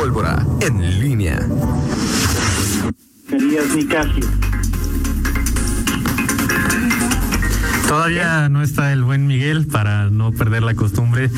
Pólvora en línea. Todavía no está el buen Miguel para no perder la costumbre,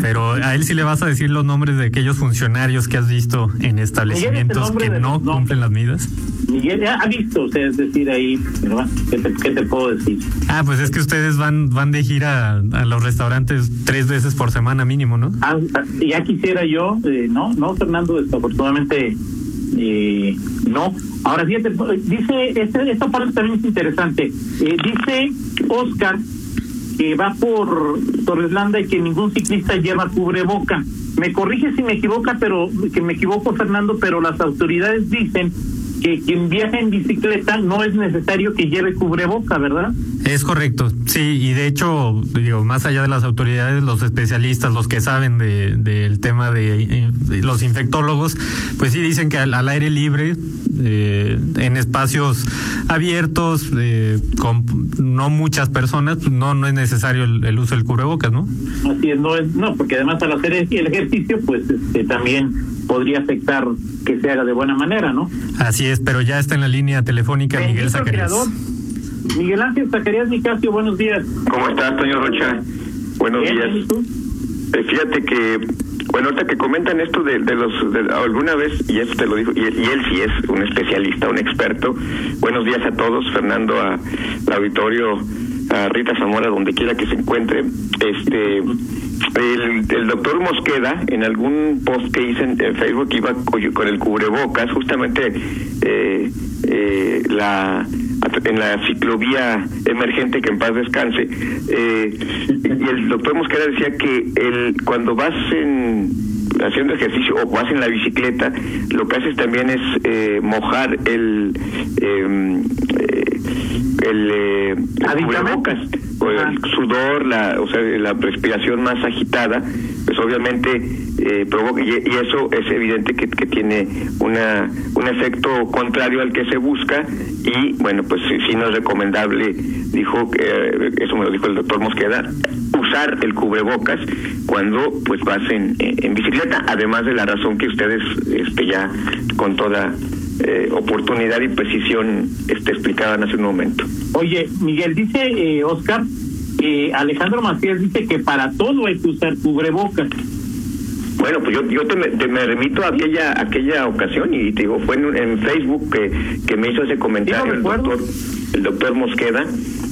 pero a él sí le vas a decir los nombres de aquellos funcionarios que has visto en establecimientos que no cumplen las medidas. Miguel ya ha visto usted, es decir, ahí, ¿Qué te, ¿Qué te, puedo decir? Ah, pues es que ustedes van van de gira a, los restaurantes tres veces por semana mínimo, ¿no? Ah, ah, ya quisiera yo, eh, no, no, Fernando, desafortunadamente eh, no. Ahora fíjate, dice, este, esta parte también es interesante. Eh, dice Oscar que va por Torreslanda y que ningún ciclista lleva cubreboca. Me corrige si me equivoca, pero que me equivoco Fernando, pero las autoridades dicen que quien viaja en bicicleta no es necesario que lleve cubreboca, ¿verdad? Es correcto, sí, y de hecho, digo, más allá de las autoridades, los especialistas, los que saben del de, tema de, los infectólogos, pues sí dicen que al, aire libre, eh, en espacios abiertos, eh, con no muchas personas, pues no, no es necesario el, uso del cubrebocas, ¿no? Así es, no es, no, porque además al hacer el ejercicio, pues este, también podría afectar que se haga de buena manera, ¿no? Así es, pero ya está en la línea telefónica Miguel Zacarías. Miguel Ángel Zacarías Nicasio, buenos días. ¿Cómo estás, señor Rocha? Buenos días. Eh, fíjate que, bueno, ahorita que comentan esto de, los, alguna vez, y esto te lo dijo, y, él sí es un especialista, un experto. Buenos días a todos, Fernando, a, al auditorio, a Rita Zamora, donde quiera que se encuentre. Este el, doctor Mosqueda, en algún post que hice en, Facebook, iba con el cubrebocas, justamente eh, eh, la en la ciclovía emergente que en paz descanse eh, y el doctor Mosqueda decía que el cuando vas en haciendo ejercicio o vas en la bicicleta lo que haces también es eh, mojar el em, el, eh, cubrebocas. o el sudor, la, o sea, la respiración más agitada, pues obviamente eh, provoca, y, eso es evidente que, que, tiene una, un efecto contrario al que se busca, y bueno, pues sí, no es recomendable, dijo, eh, eso me lo dijo el doctor Mosqueda, usar el cubrebocas cuando pues vas en, en bicicleta, además de la razón que ustedes este, ya con toda eh, oportunidad y precisión este, explicaban hace un momento. Oye, Miguel, dice eh, Oscar, que Alejandro Macías dice que para todo hay que usar cubrebocas. Bueno, pues yo, yo te, me, remito a aquella aquella ocasión y te digo, fue en, Facebook que, que me hizo ese comentario el doctor, el doctor Mosqueda.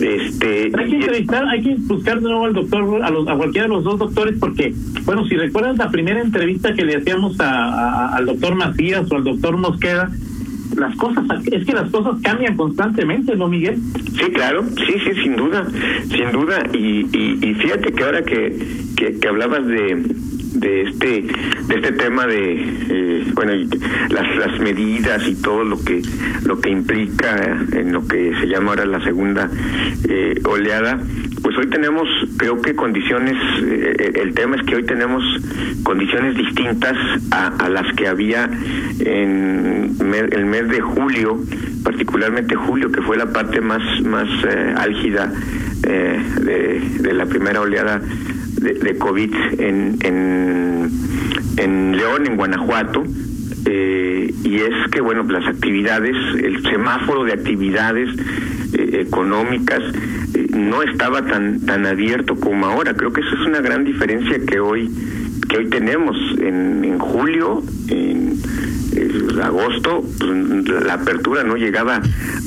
Este, hay que entrevistar, hay que buscar de nuevo al doctor, a, los, a cualquiera de los dos doctores, porque, bueno, si recuerdas la primera entrevista que le hacíamos a, al doctor Macías o al doctor Mosqueda, las cosas, es que las cosas cambian constantemente, ¿no, Miguel? Sí, claro, sí, sí, sin duda, sin duda. Y, y, fíjate que ahora que, que, hablabas de, de este de este tema de eh, bueno las las medidas y todo lo que lo que implica en lo que se llama ahora la segunda eh, oleada pues hoy tenemos, creo que condiciones, eh, el tema es que hoy tenemos condiciones distintas a, las que había en el mes de julio, particularmente julio, que fue la parte más, más eh, álgida eh, de, la primera oleada de, COVID en, en, en León, en Guanajuato. y es que bueno las actividades el semáforo de actividades económicas no estaba tan tan abierto como ahora. Creo que eso es una gran diferencia que hoy que hoy tenemos en, en julio, en, agosto, pues, la apertura no llegaba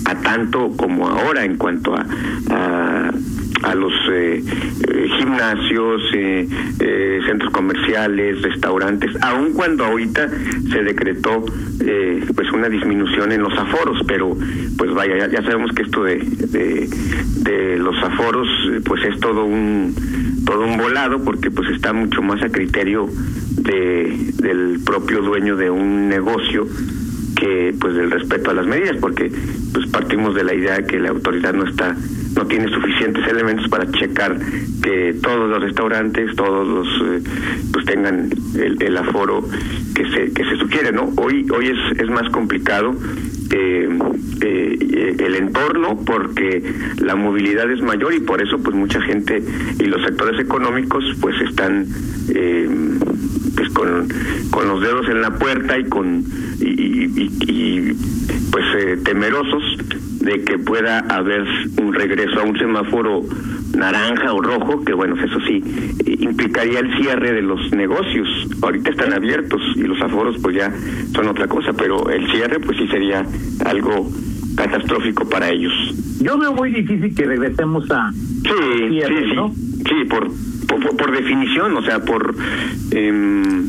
a tanto como ahora en cuanto a, a a los eh, eh, gimnasios, eh, centros comerciales, restaurantes, aun cuando ahorita se decretó pues una disminución en los aforos, pero pues vaya, ya, sabemos que esto de, de, los aforos pues es todo un todo un volado porque pues está mucho más a criterio de, del propio dueño de un negocio que pues del respeto a las medidas porque pues partimos de la idea de que la autoridad no está no tiene suficientes elementos para checar que todos los restaurantes, todos los, eh, pues tengan el, aforo que se que se sugiere, ¿no? Hoy hoy es, es más complicado eh, eh, el entorno porque la movilidad es mayor y por eso pues mucha gente y los sectores económicos pues están pues con, con los dedos en la puerta y con y, y, pues eh, temerosos de que pueda haber un regreso a un semáforo naranja o rojo, que bueno, eso sí, implicaría el cierre de los negocios. Ahorita están abiertos y los aforos pues ya son otra cosa, pero el cierre pues sí sería algo catastrófico para ellos. Yo veo muy difícil que regresemos a sí, cierre, sí, ¿no? Sí, por, por, por, definición, o sea, por... Eh,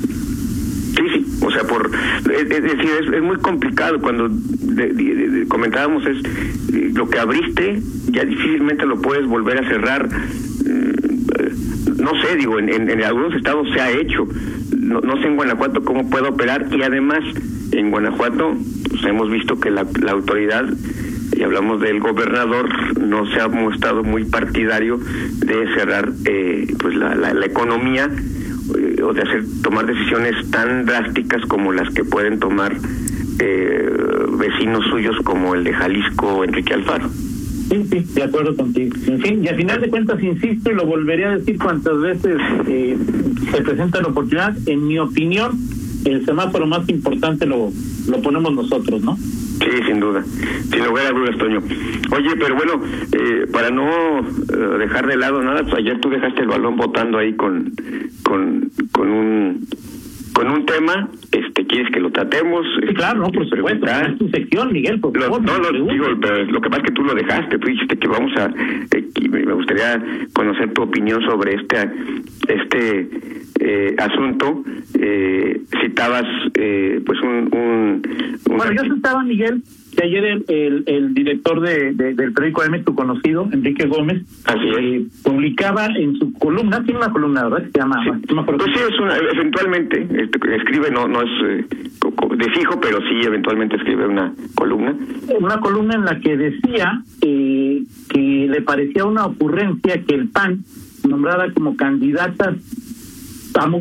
Sí, sí, o sea, por es, decir, es, muy complicado cuando comentábamos es lo que abriste ya difícilmente lo puedes volver a cerrar. Mm, no sé, digo, en, en, algunos estados se ha hecho. No, no, sé en Guanajuato cómo puede operar y además en Guanajuato pues, hemos visto que la, la autoridad y hablamos del gobernador, no se ha mostrado muy partidario de cerrar eh, pues la, la, la economía o de hacer tomar decisiones tan drásticas como las que pueden tomar eh, vecinos suyos como el de Jalisco Enrique Alfaro. Sí, sí, de acuerdo contigo. En fin, y al final de cuentas, insisto y lo volveré a decir cuantas veces eh, se presenta la oportunidad, en mi opinión, el semáforo más importante lo, lo ponemos nosotros, ¿no? Sí, sin duda, sin lugar a dudas, Toño. Oye, pero bueno, eh, para no eh, dejar de lado nada, pues ayer tú dejaste el balón votando ahí con, con, con un con un tema, este, ¿quieres que lo tratemos? Sí, claro, no, por supuesto, es tu sección, Miguel, por favor. no, no, digo, pero lo que pasa es que tú lo dejaste, tú dijiste que vamos a, eh, me gustaría conocer tu opinión sobre este, este eh, asunto, eh, citabas eh, pues un, un, Bueno, yo citaba, Miguel, que ayer el, el, director de, del periódico M, tu conocido, Enrique Gómez, eh, publicaba en su columna, tiene una columna, ¿verdad? Se llama... pues sí, es una, eventualmente, este, escribe, no, no es eh, de fijo, pero sí, eventualmente escribe una columna. Una columna en la que decía eh, que le parecía una ocurrencia que el PAN nombrara como candidatas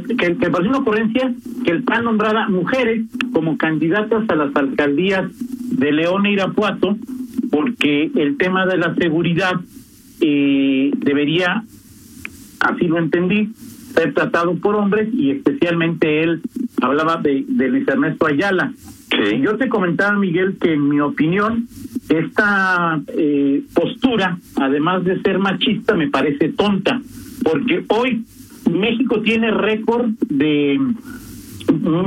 que, que pareció una ocurrencia que el PAN nombrara mujeres como candidatas a las alcaldías de León e Irapuato, porque el tema de la seguridad eh, debería, así lo entendí, ser tratado por hombres y especialmente él hablaba de, de Luis Ernesto Ayala. Yo te comentaba, Miguel, que en mi opinión, esta eh, postura, además de ser machista, me parece tonta, porque hoy México tiene récord de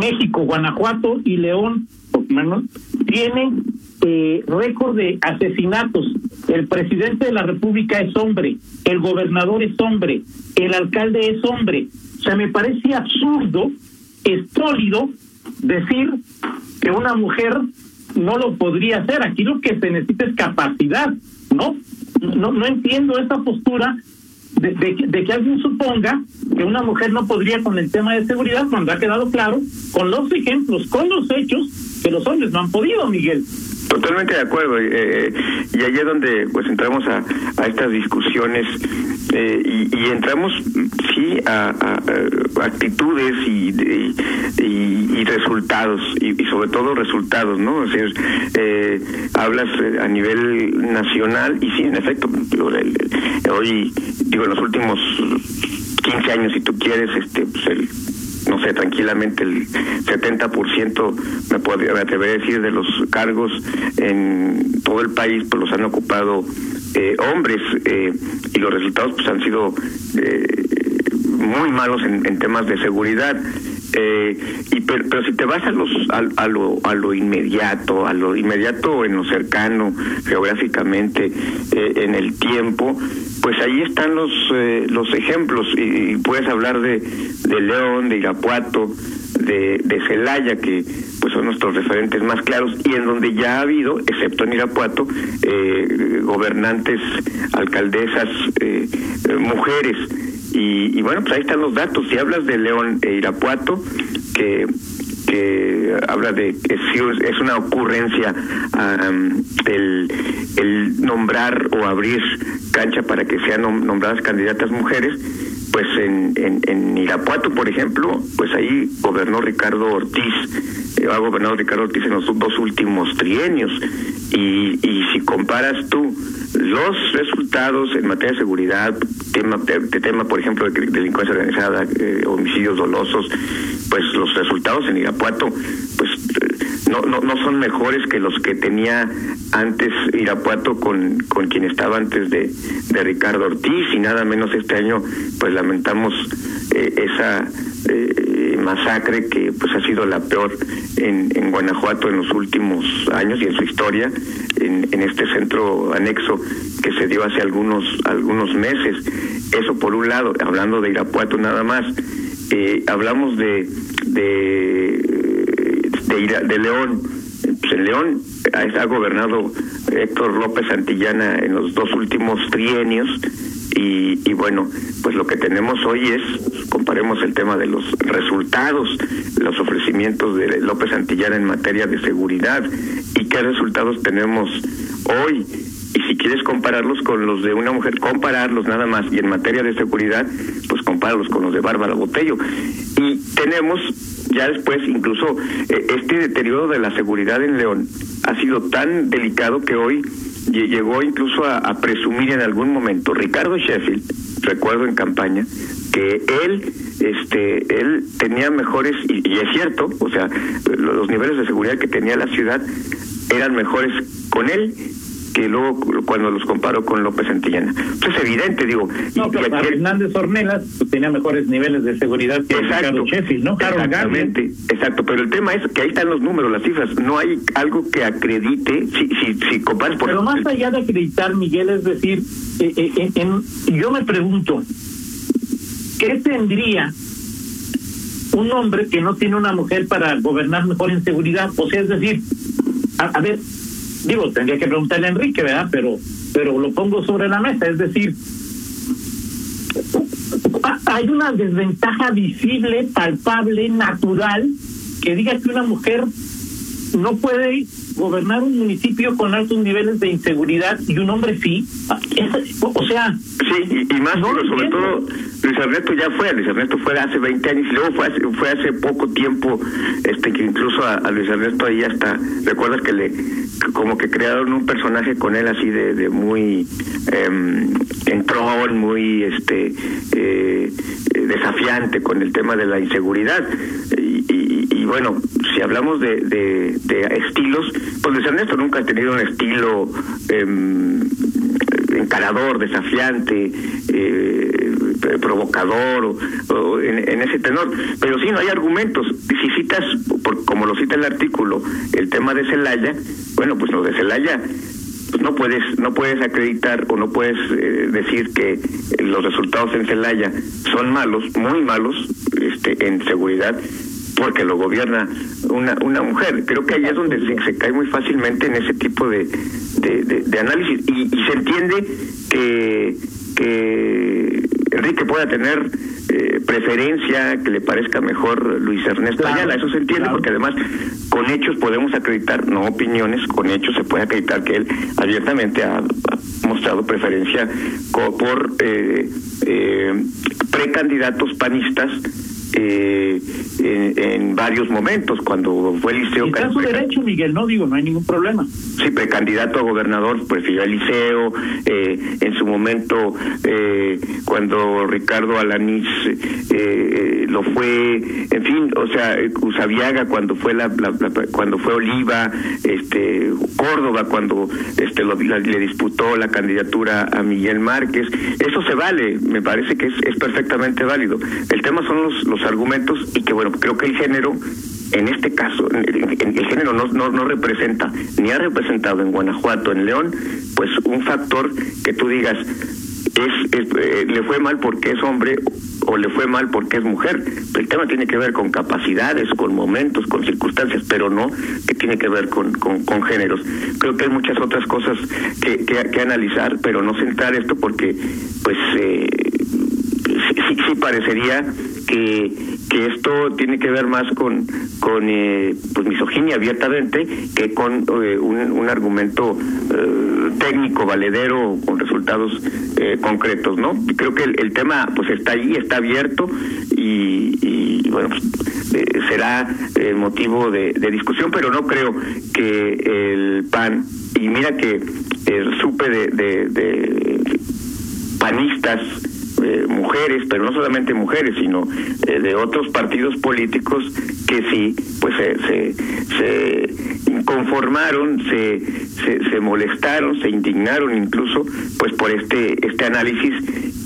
México, Guanajuato y León, tiene eh, récord de asesinatos. El presidente de la República es hombre, el gobernador es hombre, el alcalde es hombre. O sea, me parece absurdo, estólido, decir que una mujer no lo podría hacer. Aquí lo que se necesita es capacidad, ¿no? No, no entiendo esa postura de, de, que alguien suponga que una mujer no podría con el tema de seguridad cuando ha quedado claro con los ejemplos, con los hechos, que los hombres no han podido, Miguel. Totalmente de acuerdo. Eh, eh, y ahí es donde pues entramos a, a estas discusiones eh, y, entramos, sí, a, a, actitudes y, y, y resultados, y, sobre todo resultados, ¿no? O eh, hablas a nivel nacional y sí, en efecto, hoy, digo, en los últimos 15 años, si tú quieres, este, pues el no sé, tranquilamente el 70% me, podría, me atrevería a decir de los cargos en todo el país pues los han ocupado eh, hombres eh, y los resultados pues han sido eh, muy malos en, en temas de seguridad. Eh, y pero, pero, si te vas a los a, a, lo a lo inmediato a lo inmediato en lo cercano geográficamente eh, en el tiempo pues ahí están los eh, los ejemplos. Y, puedes hablar de de León de Irapuato de de Celaya que pues son nuestros referentes más claros y en donde ya ha habido excepto en Irapuato eh, gobernantes alcaldesas eh, mujeres y, y, bueno, pues ahí están los datos. Si hablas de León e Irapuato, que que habla de que es una ocurrencia um, el, el nombrar o abrir cancha para que sean nombradas candidatas mujeres, pues en, en, Irapuato, por ejemplo, pues ahí gobernó Ricardo Ortiz, eh, ha gobernado Ricardo Ortiz en los dos últimos trienios. Y, y si comparas tú los resultados en materia de seguridad, tema, de, tema por ejemplo, de delincuencia organizada, eh, homicidios dolosos, pues los resultados en Irapuato, pues no, no, no son mejores que los que tenía antes Irapuato con, con quien estaba antes de, de Ricardo Ortiz y nada menos este año pues lamentamos eh, esa eh, masacre que pues ha sido la peor en, en Guanajuato en los últimos años y en su historia en, en este centro anexo que se dio hace algunos algunos meses eso por un lado hablando de Irapuato nada más eh, hablamos de de de, León. Pues en León ha gobernado Héctor López Santillana en los dos últimos trienios y, y, bueno, pues lo que tenemos hoy es, comparemos el tema de los resultados, los ofrecimientos de López Santillana en materia de seguridad y qué resultados tenemos hoy. Y si quieres compararlos con los de una mujer, compararlos nada más. Y en materia de seguridad, pues compáralo con los de Bárbara Botello. Y tenemos ya después incluso eh, este deterioro de la seguridad en León ha sido tan delicado que hoy llegó incluso a, presumir en algún momento Ricardo Sheffield, recuerdo en campaña, que él este él tenía mejores y, y, es cierto, o sea, los niveles de seguridad que tenía la ciudad eran mejores con él que luego cuando los comparo con López Antillana. Pues es evidente, digo. No, pero Hernández Ornelas pues, tenía mejores niveles de seguridad que exacto, Sheffield, ¿no? Exactamente, exacto, pero el tema es que ahí están los números, las cifras, no hay algo que acredite, si, si, si comparas por... Pero más allá de acreditar, Miguel, es decir, eh, eh, en, yo me pregunto, ¿qué tendría un hombre que no tiene una mujer para gobernar mejor en seguridad? O sea, es decir, a ver, digo, tendría que preguntarle a Enrique, ¿verdad? Pero, pero lo pongo sobre la mesa, es decir, hay una desventaja visible, palpable, natural, que diga que una mujer no puede gobernar un municipio con altos niveles de inseguridad y un hombre sí. o sea... Sí, y, más, no sobre todo, Luis Ernesto ya fue, Luis Ernesto fue hace 20 años y luego fue hace, fue hace poco tiempo este que incluso a, Luis Ernesto ahí hasta, recuerdas que le como que crearon un personaje con él así de, de muy eh, entrón, muy este eh, desafiante con el tema de la inseguridad y, y, y bueno, si hablamos de, de, de estilos, pues Ernesto nunca ha tenido un estilo eh, encarador, desafiante, eh, provocador en, ese tenor. Pero sí, no hay argumentos. Si citas, por, como lo cita el artículo, el tema de Celaya, bueno, pues lo de Celaya pues no puedes no puedes acreditar o no puedes eh, decir que los resultados en Celaya son malos, muy malos, este, en seguridad, porque lo gobierna una, una mujer. Creo que ahí es donde se, cae muy fácilmente en ese tipo de, de, análisis y, y, se entiende que, que Enrique pueda tener eh, preferencia, que le parezca mejor Luis Ernesto Ayala. Eso se entiende porque además con hechos podemos acreditar, no opiniones, con hechos se puede acreditar que él abiertamente ha, mostrado preferencia por eh, eh, precandidatos panistas eh, en, varios momentos, cuando fue Liceo. Está su derecho, Miguel, no digo, no hay ningún problema. Sí, precandidato a gobernador prefirió el Liceo, eh, en su momento, eh, cuando Ricardo Alanís eh, lo fue, en fin, o sea, Usabiaga cuando fue la, cuando fue Oliva, este Córdoba cuando este le disputó la candidatura a Miguel Márquez, eso se vale, me parece que es, es perfectamente válido. El tema son los, los argumentos y que bueno, creo que el género, en este caso, el, género no, no, no representa, ni ha representado en Guanajuato, en León, pues un factor que tú digas, es, eh, le fue mal porque es hombre o le fue mal porque es mujer. El tema tiene que ver con capacidades, con momentos, con circunstancias, pero no que tiene que ver con, con, con géneros. Creo que hay muchas otras cosas que, que, que analizar, pero no centrar esto porque, pues, eh, sí, sí, parecería que, que esto tiene que ver más con, con eh, pues misoginia abiertamente que con eh, un, un, argumento eh, técnico, valedero, con resultados eh, concretos, ¿no? Creo que el, tema pues está ahí, está abierto y, y bueno, pues, será motivo de, de, discusión, pero no creo que el PAN, y mira que supe de, de, de panistas eh, mujeres, pero no solamente mujeres, sino eh, de otros partidos políticos que sí, pues se, se, se inconformaron, se, se, molestaron, se indignaron incluso, pues por este este análisis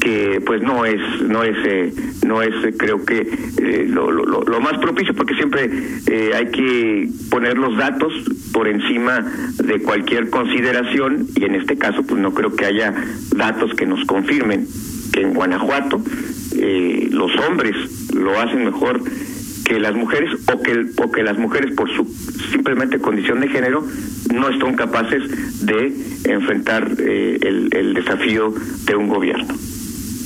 que pues no es no es eh, no es creo que eh, lo, lo, lo, más propicio porque siempre eh, hay que poner los datos por encima de cualquier consideración y en este caso pues no creo que haya datos que nos confirmen que en Guanajuato eh, los hombres lo hacen mejor que las mujeres o que o que las mujeres por su simplemente condición de género no están capaces de enfrentar eh, el, el desafío de un gobierno.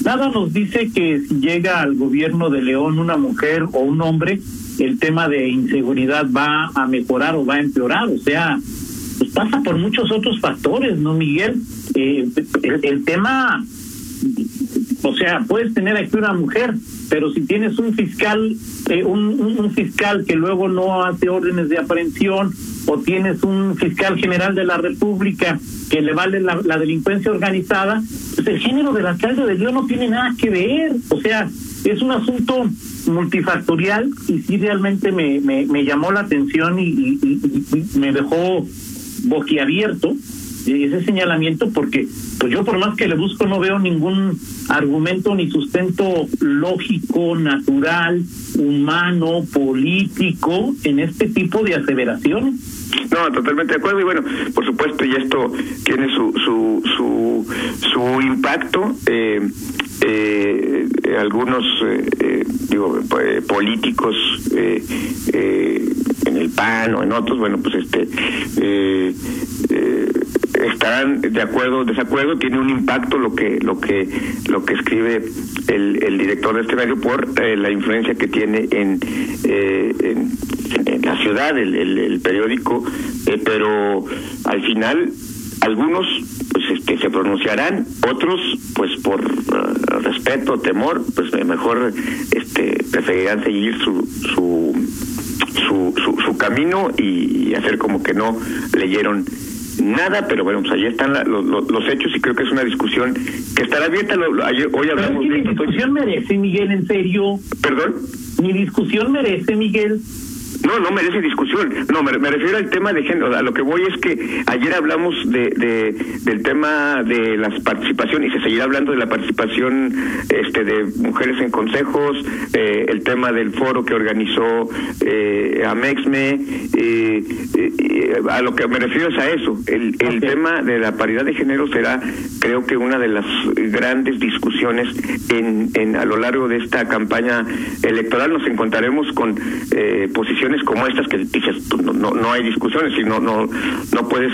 Nada nos dice que si llega al gobierno de León una mujer o un hombre, el tema de inseguridad va a mejorar o va a empeorar. O sea, pues pasa por muchos otros factores, ¿no, Miguel? Eh, el, el tema o sea, puedes tener aquí una mujer, pero si tienes un fiscal, eh, un, fiscal que luego no hace órdenes de aprehensión, o tienes un fiscal general de la República que le vale la, delincuencia organizada, pues el género del alcalde de León no tiene nada que ver. O sea, es un asunto multifactorial y sí realmente me, me, llamó la atención y, y me dejó boquiabierto ese señalamiento porque pues yo por más que le busco no veo ningún argumento ni sustento lógico, natural, humano, político en este tipo de aseveraciones. No, totalmente de acuerdo y bueno, por supuesto y esto tiene su su su, su impacto. Eh, eh, algunos eh, digo políticos en el PAN o en otros, bueno, pues este estarán de acuerdo o desacuerdo tiene un impacto lo que lo que lo que escribe el, el director de este medio por eh, la influencia que tiene en, eh, en, la ciudad el, el, el periódico eh, pero al final algunos pues este se pronunciarán otros pues por uh, respeto temor pues mejor este preferirán seguir su su su, su, su camino y hacer como que no leyeron nada, pero bueno, pues ahí están la, los, los, hechos y creo que es una discusión que estará abierta. Lo, ayer, hoy hablamos pero es que mi discusión merece, Miguel, en serio. ¿Perdón? Mi discusión merece, Miguel. No, no merece discusión. No, me, me, refiero al tema de género. A lo que voy es que ayer hablamos de, de del tema de las participaciones y se seguirá hablando de la participación este de mujeres en consejos, eh, el tema del foro que organizó eh, Amexme. Eh, a lo que me refiero es a eso. El, el okay. tema de la paridad de género será, creo que, una de las grandes discusiones en, en a lo largo de esta campaña electoral. Nos encontraremos con posiciones como estas que dices no, no, no hay discusiones y no no no puedes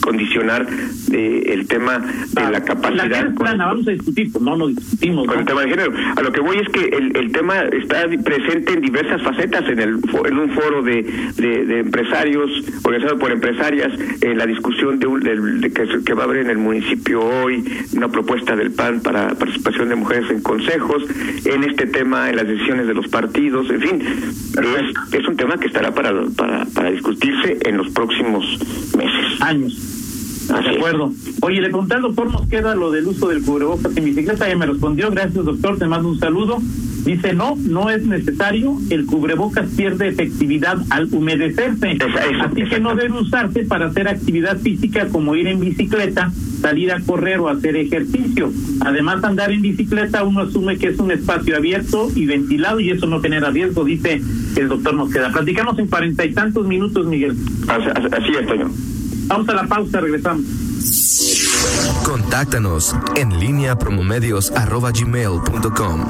condicionar eh, el tema de ah, la capacidad. La con, plana, vamos a discutir, pues no, no discutimos. Con ¿no? el tema de género. A lo que voy es que el, el tema está presente en diversas facetas en el en un foro de, de, de empresarios organizado por empresarias, en la discusión de, un, de que, que, va a haber en el municipio hoy, una propuesta del PAN para participación de mujeres en consejos, en este tema, en las decisiones de los partidos, en fin, es, es un tema que estará para, para, para discutirse en los próximos meses. Años. De acuerdo. Oye, le pregunté al doctor Mosqueda lo del uso del cubrebocas en bicicleta, ya me respondió, gracias doctor, te mando un saludo. Dice, no, no es necesario, el cubrebocas pierde efectividad al humedecerse, así que no debe usarse para hacer actividad física como ir en bicicleta, salir a correr o hacer ejercicio. Además, andar en bicicleta uno asume que es un espacio abierto y ventilado y eso no genera riesgo, dice el doctor Mosqueda. Platicamos en cuarenta y tantos minutos, Miguel. Así es, Toño. Vamos a la pausa, regresamos. Contáctanos en línea promomedios arroba gmail.com.